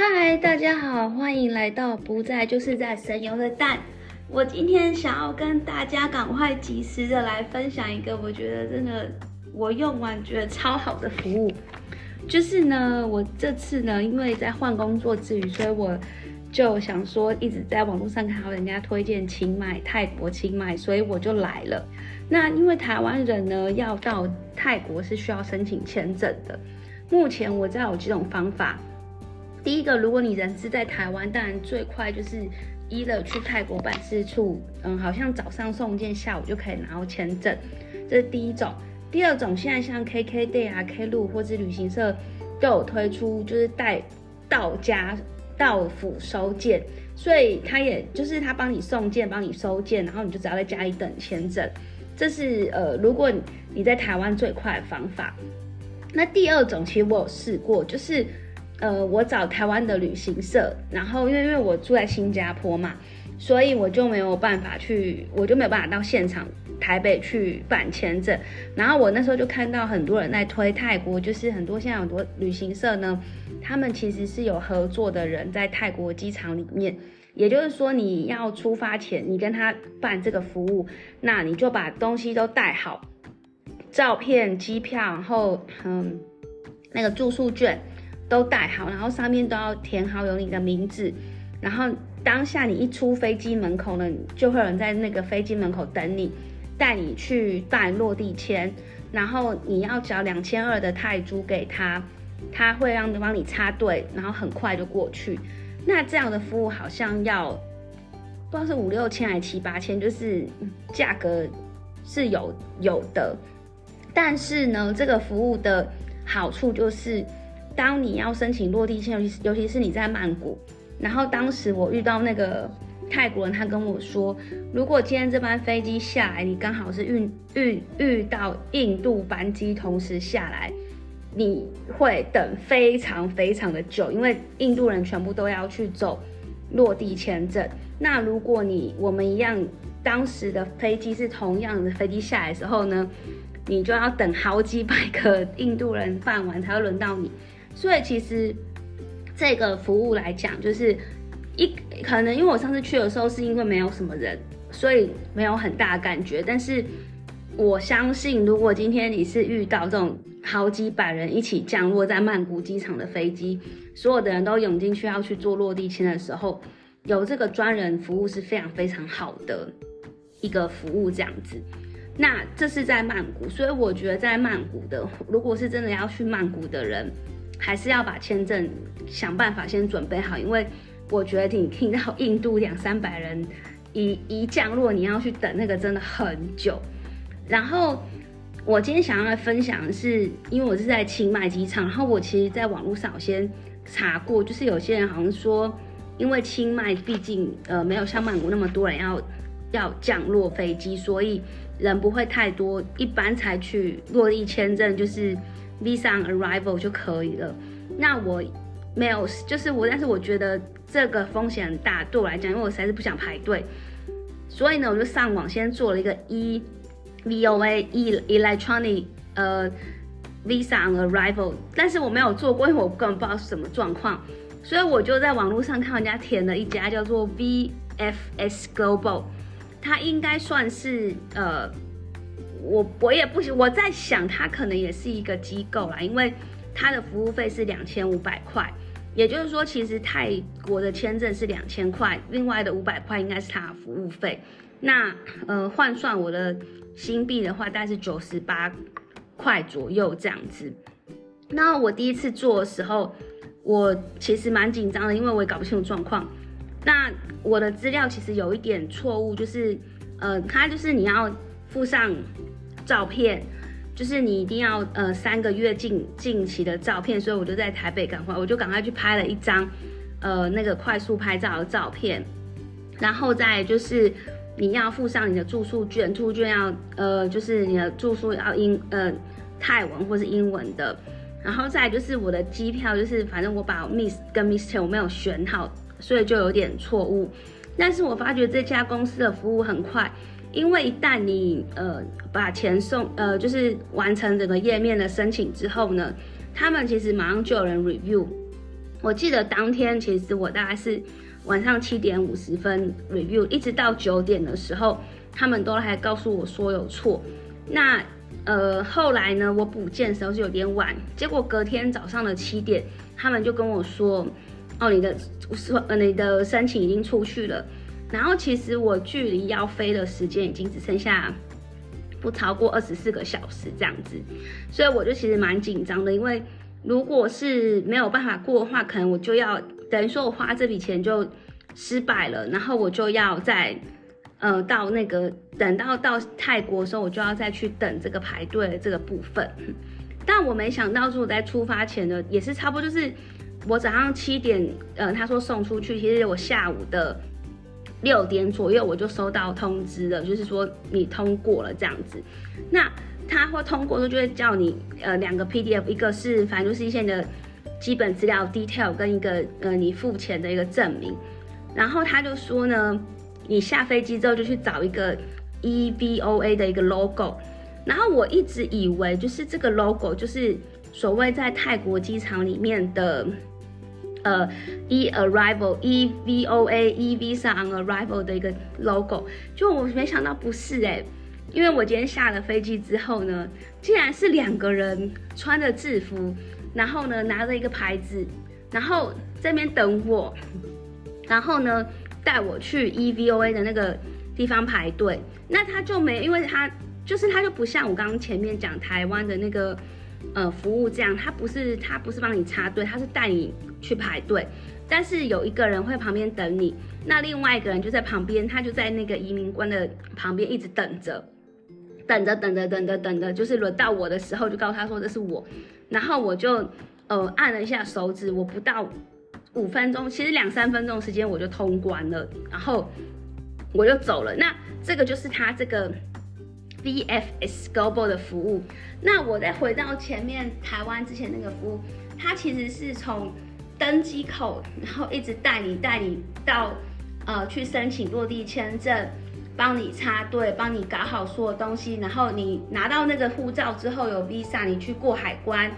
嗨，大家好，欢迎来到不在就是在神游的蛋。我今天想要跟大家赶快及时的来分享一个，我觉得真的我用完觉得超好的服务，就是呢，我这次呢，因为在换工作之余，所以我就想说一直在网络上看到人家推荐清迈泰国清迈，所以我就来了。那因为台湾人呢要到泰国是需要申请签证的，目前我知道有几种方法。第一个，如果你人是在台湾，当然最快就是一了去泰国办事处，嗯，好像早上送件，下午就可以拿到签证，这是第一种。第二种，现在像 KKday 啊、K 铁或者旅行社都有推出，就是带到家到府收件，所以他也就是他帮你送件，帮你收件，然后你就只要在家里等签证。这是呃，如果你在台湾最快的方法。那第二种，其实我有试过，就是。呃，我找台湾的旅行社，然后因为因为我住在新加坡嘛，所以我就没有办法去，我就没有办法到现场台北去办签证。然后我那时候就看到很多人在推泰国，就是很多现在很多旅行社呢，他们其实是有合作的人在泰国机场里面，也就是说你要出发前，你跟他办这个服务，那你就把东西都带好，照片、机票，然后嗯，那个住宿券。都带好，然后上面都要填好有你的名字，然后当下你一出飞机门口呢，就会有人在那个飞机门口等你，带你去办落地签，然后你要交两千二的泰铢给他，他会让帮你插队，然后很快就过去。那这样的服务好像要不知道是五六千还是七八千，就是价格是有有的，但是呢，这个服务的好处就是。当你要申请落地签，尤其尤其是你在曼谷，然后当时我遇到那个泰国人，他跟我说，如果今天这班飞机下来，你刚好是遇遇遇到印度班机同时下来，你会等非常非常的久，因为印度人全部都要去走落地签证。那如果你我们一样，当时的飞机是同样的飞机下来的时候呢，你就要等好几百个印度人办完才会轮到你。所以其实这个服务来讲，就是一可能因为我上次去的时候是因为没有什么人，所以没有很大感觉。但是我相信，如果今天你是遇到这种好几百人一起降落在曼谷机场的飞机，所有的人都涌进去要去做落地签的时候，有这个专人服务是非常非常好的一个服务，这样子。那这是在曼谷，所以我觉得在曼谷的，如果是真的要去曼谷的人。还是要把签证想办法先准备好，因为我觉得你听到印度两三百人一一降落，你要去等那个真的很久。然后我今天想要来分享的是，因为我是在清迈机场，然后我其实在网络上先查过，就是有些人好像说，因为清迈毕竟呃没有像曼谷那么多人要要降落飞机，所以人不会太多，一般才去落地签证就是。Visa on arrival 就可以了。那我没有，就是我，但是我觉得这个风险很大，对我来讲，因为我实在是不想排队，所以呢，我就上网先做了一个 E V O A E Electronic 呃 Visa on arrival，但是我没有做过，因为我根本不知道是什么状况，所以我就在网络上看人家填了一家叫做 V F S Global，它应该算是呃。我我也不行，我在想他可能也是一个机构啦，因为他的服务费是两千五百块，也就是说，其实泰国的签证是两千块，另外的五百块应该是他的服务费。那呃换算我的新币的话，大概是九十八块左右这样子。那我第一次做的时候，我其实蛮紧张的，因为我也搞不清楚状况。那我的资料其实有一点错误，就是呃，他就是你要。附上照片，就是你一定要呃三个月近近期的照片，所以我就在台北赶快，我就赶快去拍了一张呃那个快速拍照的照片，然后再就是你要附上你的住宿券，住宿券要呃就是你的住宿要英呃泰文或是英文的，然后再就是我的机票，就是反正我把 Miss 跟 mr 我没有选好，所以就有点错误，但是我发觉这家公司的服务很快。因为一旦你呃把钱送呃就是完成整个页面的申请之后呢，他们其实马上就有人 review，我记得当天其实我大概是晚上七点五十分 review，一直到九点的时候，他们都还告诉我说有错。那呃后来呢，我补件的时候是有点晚，结果隔天早上的七点，他们就跟我说，哦，你的呃你的申请已经出去了。然后其实我距离要飞的时间已经只剩下不超过二十四个小时这样子，所以我就其实蛮紧张的，因为。如果是没有办法过的话，可能我就要等于说我花这笔钱就失败了，然后我就要再呃到那个等到到泰国的时候，我就要再去等这个排队的这个部分。但我没想到，是我在出发前的也是差不多，就是我早上七点，呃，他说送出去，其实我下午的六点左右我就收到通知了，就是说你通过了这样子。那他会通过就会叫你呃两个 PDF，一个是反正就是一些的基本资料 detail，跟一个呃你付钱的一个证明。然后他就说呢，你下飞机之后就去找一个 EVOA 的一个 logo。然后我一直以为就是这个 logo 就是所谓在泰国机场里面的呃 E arrival EVOA E visa on arrival 的一个 logo，就我没想到不是哎。因为我今天下了飞机之后呢，竟然是两个人穿着制服，然后呢拿着一个牌子，然后这边等我，然后呢带我去 EVOA 的那个地方排队。那他就没，因为他就是他就不像我刚刚前面讲台湾的那个呃服务这样，他不是他不是帮你插队，他是带你去排队，但是有一个人会旁边等你，那另外一个人就在旁边，他就在那个移民官的旁边一直等着。等着等着等着等着，就是轮到我的时候，就告诉他说这是我，然后我就呃按了一下手指，我不到五分钟，其实两三分钟时间我就通关了，然后我就走了。那这个就是他这个 VFS Global 的服务。那我再回到前面台湾之前那个服务，它其实是从登机口，然后一直带你带你到呃去申请落地签证。帮你插队，帮你搞好所有东西，然后你拿到那个护照之后有 visa，你去过海关，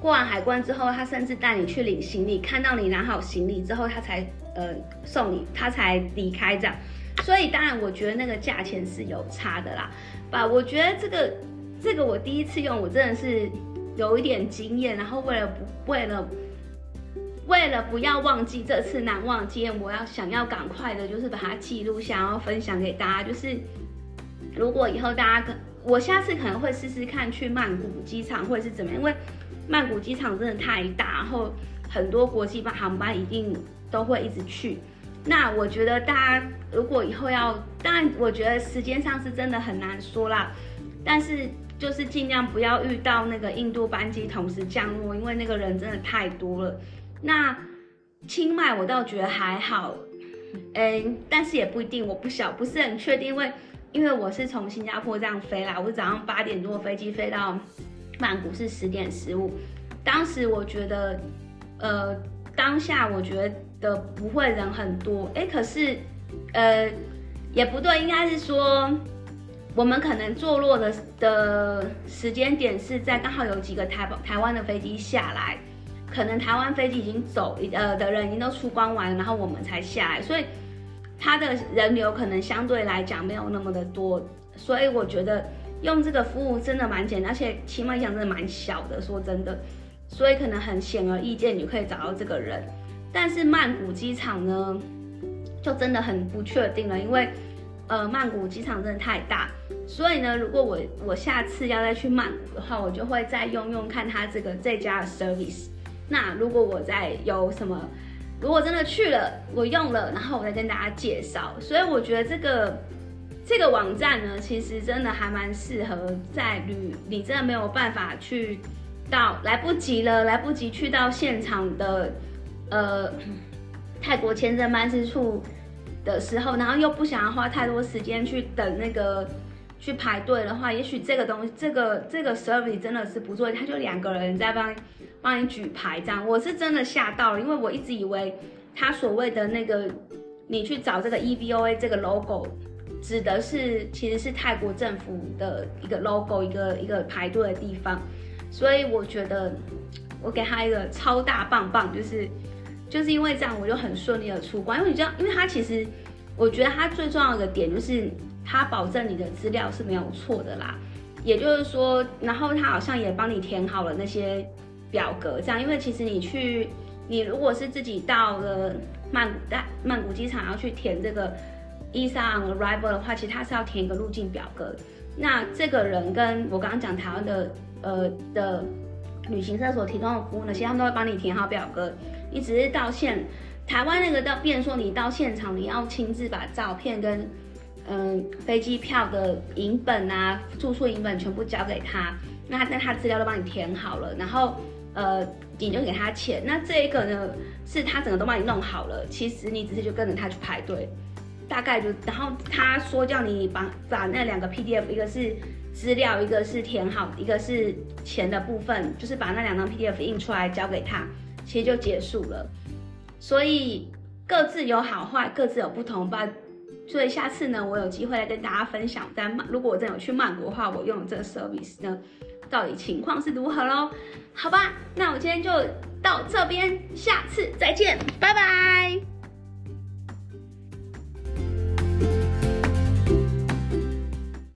过完海关之后，他甚至带你去领行李，看到你拿好行李之后，他才呃送你，他才离开这样。所以当然我觉得那个价钱是有差的啦，吧？我觉得这个这个我第一次用，我真的是有一点经验，然后为了不为了。为了不要忘记这次难忘经验，我要想要赶快的，就是把它记录下，然后分享给大家。就是如果以后大家可，我下次可能会试试看去曼谷机场，或者是怎么样，因为曼谷机场真的太大，然后很多国际班航班一定都会一直去。那我觉得大家如果以后要，当然我觉得时间上是真的很难说啦，但是就是尽量不要遇到那个印度班机同时降落，因为那个人真的太多了。那清迈我倒觉得还好，嗯，但是也不一定，我不晓不是很确定，因为因为我是从新加坡这样飞啦，我早上八点多飞机飞到曼谷是十点十五，当时我觉得，呃，当下我觉得不会人很多，哎，可是，呃，也不对，应该是说我们可能坐落的的时间点是在刚好有几个台台湾的飞机下来。可能台湾飞机已经走，呃的人已经都出关完，然后我们才下来，所以他的人流可能相对来讲没有那么的多，所以我觉得用这个服务真的蛮简单，而且起码讲真的蛮小的，说真的，所以可能很显而易见你可以找到这个人，但是曼谷机场呢，就真的很不确定了，因为呃曼谷机场真的太大，所以呢，如果我我下次要再去曼谷的话，我就会再用用看他这个这家的 service。那如果我再有什么，如果真的去了，我用了，然后我再跟大家介绍。所以我觉得这个这个网站呢，其实真的还蛮适合在旅，你真的没有办法去到来不及了，来不及去到现场的呃泰国签证办事处的时候，然后又不想要花太多时间去等那个去排队的话，也许这个东西，这个这个 service 真的是不错，他就两个人在帮。帮你举牌这样，我是真的吓到了，因为我一直以为他所谓的那个你去找这个 EVOA 这个 logo，指的是其实是泰国政府的一个 logo，一个一个排队的地方，所以我觉得我给他一个超大棒棒，就是就是因为这样，我就很顺利的出关。因为你知道，因为他其实，我觉得他最重要的点就是他保证你的资料是没有错的啦。也就是说，然后他好像也帮你填好了那些表格，这样。因为其实你去，你如果是自己到了曼谷大曼谷机场要去填这个 visa on arrival 的话，其实他是要填一个入境表格的。那这个人跟我刚刚讲台湾的呃的旅行社所提供的服务呢，其实他们都会帮你填好表格。你只是到现台湾那个到，变说你到现场，你要亲自把照片跟。嗯，飞机票的影本啊，住宿影本全部交给他，那那他资料都帮你填好了，然后呃，你就给他钱。那这一个呢，是他整个都帮你弄好了，其实你只是就跟着他去排队，大概就，然后他说叫你把把那两个 PDF，一个是资料，一个是填好，一个是钱的部分，就是把那两张 PDF 印出来交给他，其实就结束了。所以各自有好坏，各自有不同吧。所以下次呢，我有机会来跟大家分享，在如果我真有去曼谷的话，我用这个 service 呢，到底情况是如何喽？好吧，那我今天就到这边，下次再见。拜拜